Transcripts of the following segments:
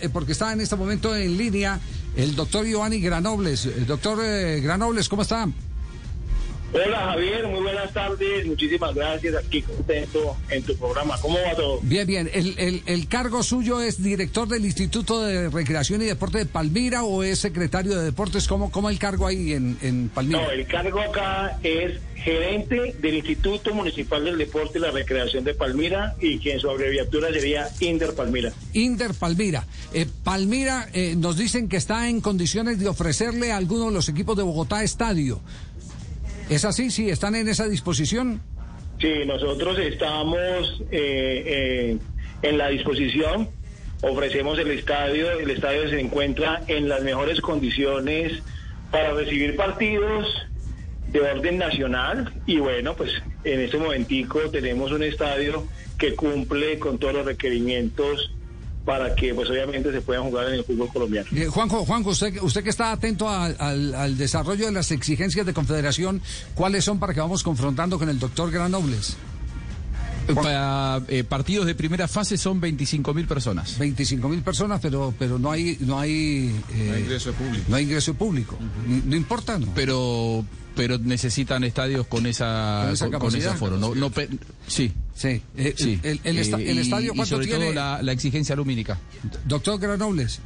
eh, porque está en este momento en línea el doctor Giovanni Granobles. Eh, doctor eh, Granobles, ¿cómo está? Hola Javier, muy buenas tardes, muchísimas gracias, aquí contento en tu programa. ¿Cómo va todo? Bien, bien. ¿El, el, cargo suyo es director del Instituto de Recreación y Deporte de Palmira o es secretario de Deportes? ¿Cómo, cómo el cargo ahí en, en Palmira? No, el cargo acá es gerente del Instituto Municipal del Deporte y la Recreación de Palmira y que en su abreviatura sería Inder Palmira. Inder Palmira. Eh, Palmira eh, nos dicen que está en condiciones de ofrecerle a alguno de los equipos de Bogotá estadio. ¿Es así? ¿Sí? ¿Están en esa disposición? Sí, nosotros estamos eh, en la disposición. Ofrecemos el estadio. El estadio se encuentra en las mejores condiciones para recibir partidos de orden nacional y bueno, pues en este momentico tenemos un estadio que cumple con todos los requerimientos para que pues obviamente se puedan jugar en el fútbol colombiano. Eh, Juanjo, Juanjo, usted, usted que está atento al, desarrollo de las exigencias de confederación, ¿cuáles son para que vamos confrontando con el doctor Granobles? Para eh, partidos de primera fase son 25 mil personas. 25 mil personas, pero pero no hay no hay, no hay ingreso público. No hay ingreso público. no, importa, ¿no? Pero pero necesitan estadios con esa con, ese aforo. No, no sí. Sí. Eh, sí. El, el, estadio cuánto y sobre tiene? Todo la, la, exigencia lumínica. Doctor Granobles.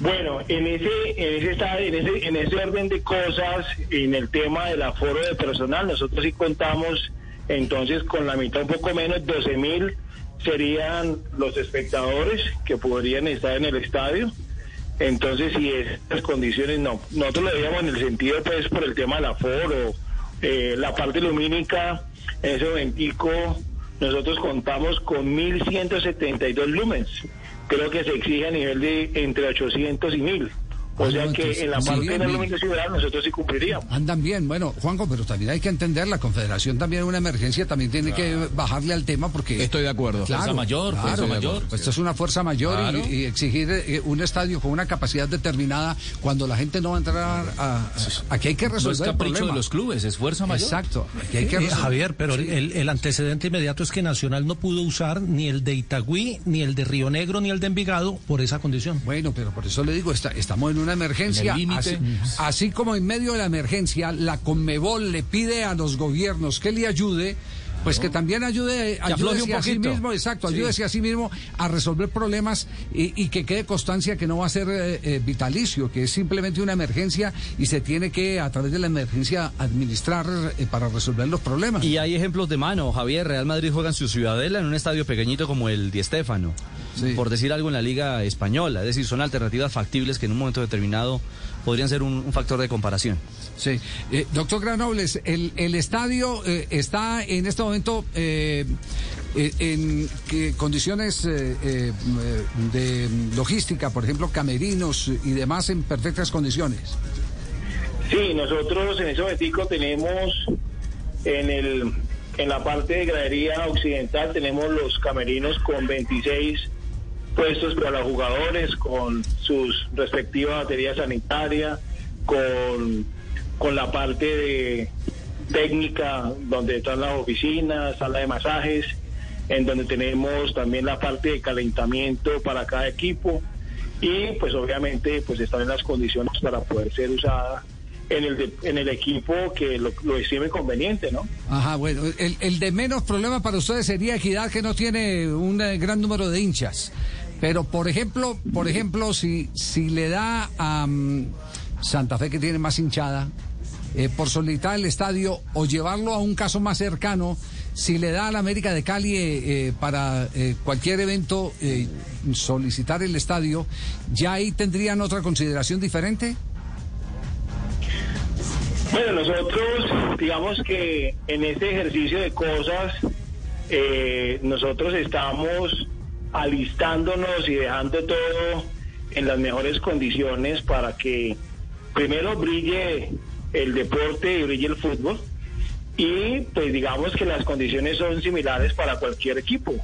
Bueno, en ese, en ese, en ese, en ese orden de cosas, en el tema del aforo de personal, nosotros sí contamos entonces con la mitad, un poco menos, 12 mil serían los espectadores que podrían estar en el estadio. Entonces, si esas condiciones no, nosotros lo veíamos en el sentido, pues, por el tema del aforo, eh, la parte lumínica, en ese momentico, nosotros contamos con 1.172 lumens. Creo que se exige a nivel de entre 800 y 1.000. O sea que en la parte de la ciudad nosotros sí cumpliríamos. Andan bien, bueno, Juanjo, pero también hay que entender, la Confederación también es una emergencia, también tiene que bajarle al tema porque... Estoy de acuerdo. fuerza mayor, fuerza mayor. Esto es una fuerza mayor y, exigir eh, un estadio con una capacidad determinada cuando la gente no va a entrar a... aquí hay que resolver el problema. de los clubes, es fuerza mayor. Exacto. Aquí hay que eh, Javier, pero el, el antecedente inmediato es que Nacional no pudo usar ni el de Itagüí, ni el de Río Negro, ni el de Envigado por esa condición. Bueno, pero por eso le digo, está, estamos en una emergencia. Así, como en medio de la emergencia, la Conmebol le pide a los gobiernos que le ayude pues que también ayude, ayude a sí mismo, exacto, ayude a sí mismo a resolver problemas y, que quede constancia que no va a ser eh, eh, vitalicio, que es simplemente una emergencia y se tiene que a través de la emergencia administrar eh, para resolver los problemas. Y hay ejemplos de mano, Javier, Real Madrid juega en su ciudadela en un estadio pequeñito como el Di Stéfano por decir algo en la liga española. Es decir, son alternativas factibles que en un momento determinado podrían ser un, factor de comparación. Sí. Eh, doctor Granobles, el, el estadio eh, está en este momento eh, en condiciones de logística, por ejemplo, camerinos y demás en perfectas condiciones. Sí, nosotros en ese momento tenemos en el en la parte de gradería occidental tenemos los camerinos con 26 puestos para los jugadores con sus respectivas baterías sanitarias, con, con la parte de técnica donde están las oficinas, sala de masajes, en donde tenemos también la parte de calentamiento para cada equipo y pues obviamente pues están en las condiciones para poder ser usada en el, en el equipo que lo, lo estime conveniente, ¿no? Ajá, bueno, el, el de menos problema para ustedes sería Equidad que no tiene un gran número de hinchas. Pero por ejemplo, por ejemplo, si, si le da a mm, Santa Fe que tiene más hinchada, eh, por solicitar el estadio o llevarlo a un caso más cercano, si le da a la América de Cali eh, eh, para cualquier evento solicitar el estadio, ¿ya ahí tendrían otra consideración diferente? Bueno, nosotros, digamos que en este ejercicio de cosas, nosotros estamos alistándonos y dejando todo en las mejores condiciones para que primero brille el deporte y brille el fútbol y pues digamos que las condiciones son similares para cualquier equipo.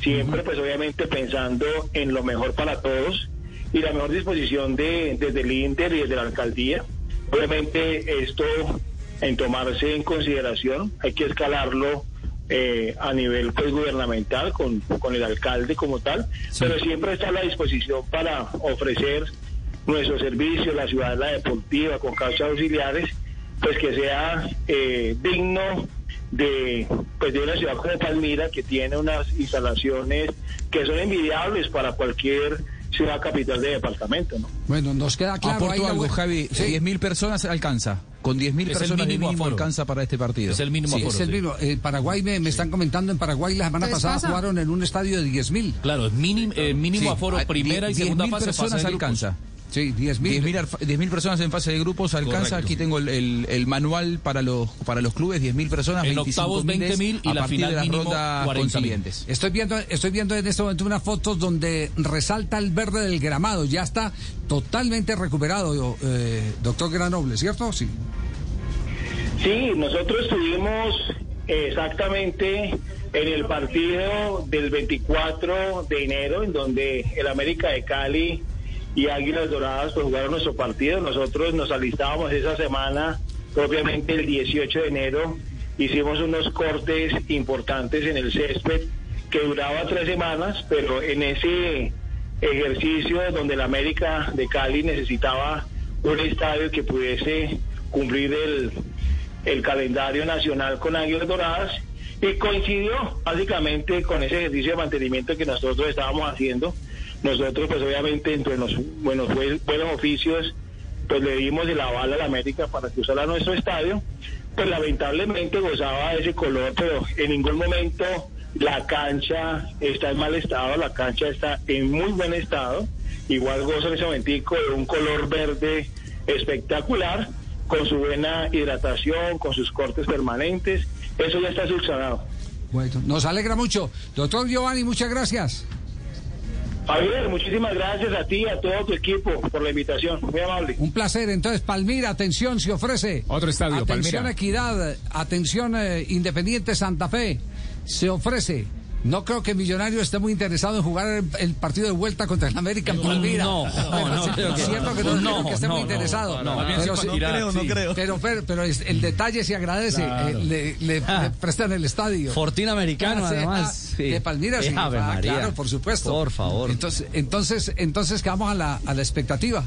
Siempre pues obviamente pensando en lo mejor para todos y la mejor disposición de, desde el Inter y desde la alcaldía. Obviamente esto en tomarse en consideración hay que escalarlo eh, a nivel pues, gubernamental con, con el alcalde como tal, pero siempre está a la disposición para ofrecer nuestro servicio, la ciudad la deportiva con causas auxiliares, pues que sea eh, digno de, pues de una ciudad como Palmira que tiene unas instalaciones que son envidiables para cualquier ciudad capital de departamento. ¿no? Bueno, nos queda claro. Aporto algo, Javi. Sí. 10.000 personas alcanza. Con 10.000 personas el mínimo, alcanza para este partido. Es el mínimo sí, Es el mínimo. En Paraguay me, me están comentando, en Paraguay la semana pasada jugaron en un estadio de 10.000. Claro, mínimo, eh, mínimo aforo primera y segunda fase. personas alcanza. Sí, 10.000 10.000 personas en fase de grupos alcanza. Aquí tengo el, el, manual para los para los clubes, 10.000 personas, en octavos 20.000 y la final de la ronda consiguientes. Estoy viendo estoy viendo en este momento una foto donde resalta el verde del gramado, ya está totalmente recuperado, eh, doctor Granoble, ¿cierto? Sí. Sí, nosotros estuvimos exactamente en el partido del 24 de enero, en donde el América de Cali y Águilas Doradas pues jugaron nuestro partido. Nosotros nos alistábamos esa semana, propiamente el 18 de enero, hicimos unos cortes importantes en el césped que duraba tres semanas, pero en ese ejercicio donde el América de Cali necesitaba un estadio que pudiese cumplir el, el calendario nacional con Águilas Doradas y coincidió básicamente con ese ejercicio de mantenimiento que nosotros estábamos haciendo nosotros, pues obviamente, entre los buenos, buenos oficios, pues le dimos el aval a la América para que usara nuestro estadio. Pues lamentablemente gozaba de ese color, pero en ningún momento la cancha está en mal estado, la cancha está en muy buen estado. Igual goza en ese momentico de un color verde espectacular, con su buena hidratación, con sus cortes permanentes. Eso ya está subsanado. Bueno, nos alegra mucho. Doctor Giovanni, muchas gracias. Javier, muchísimas gracias a ti y a todo tu equipo por la invitación. Muy amable. Un placer. Entonces, Palmira, atención, se ofrece. Otro estadio, atención, Palmira. Equidad, atención, eh, Independiente Santa Fe. Se ofrece no creo que Millonario esté muy interesado en jugar el, partido de vuelta contra el América en Palmira. No, no, no, es cierto que no, creo que esté muy interesado. pero, no creo, no creo. Pero, pero, el detalle se agradece. Eh, le, ah. prestan el estadio. Fortín americano, además. De Palmira, sí. Ah, claro, por supuesto. Por favor. Entonces, entonces, entonces quedamos a la, a la expectativa.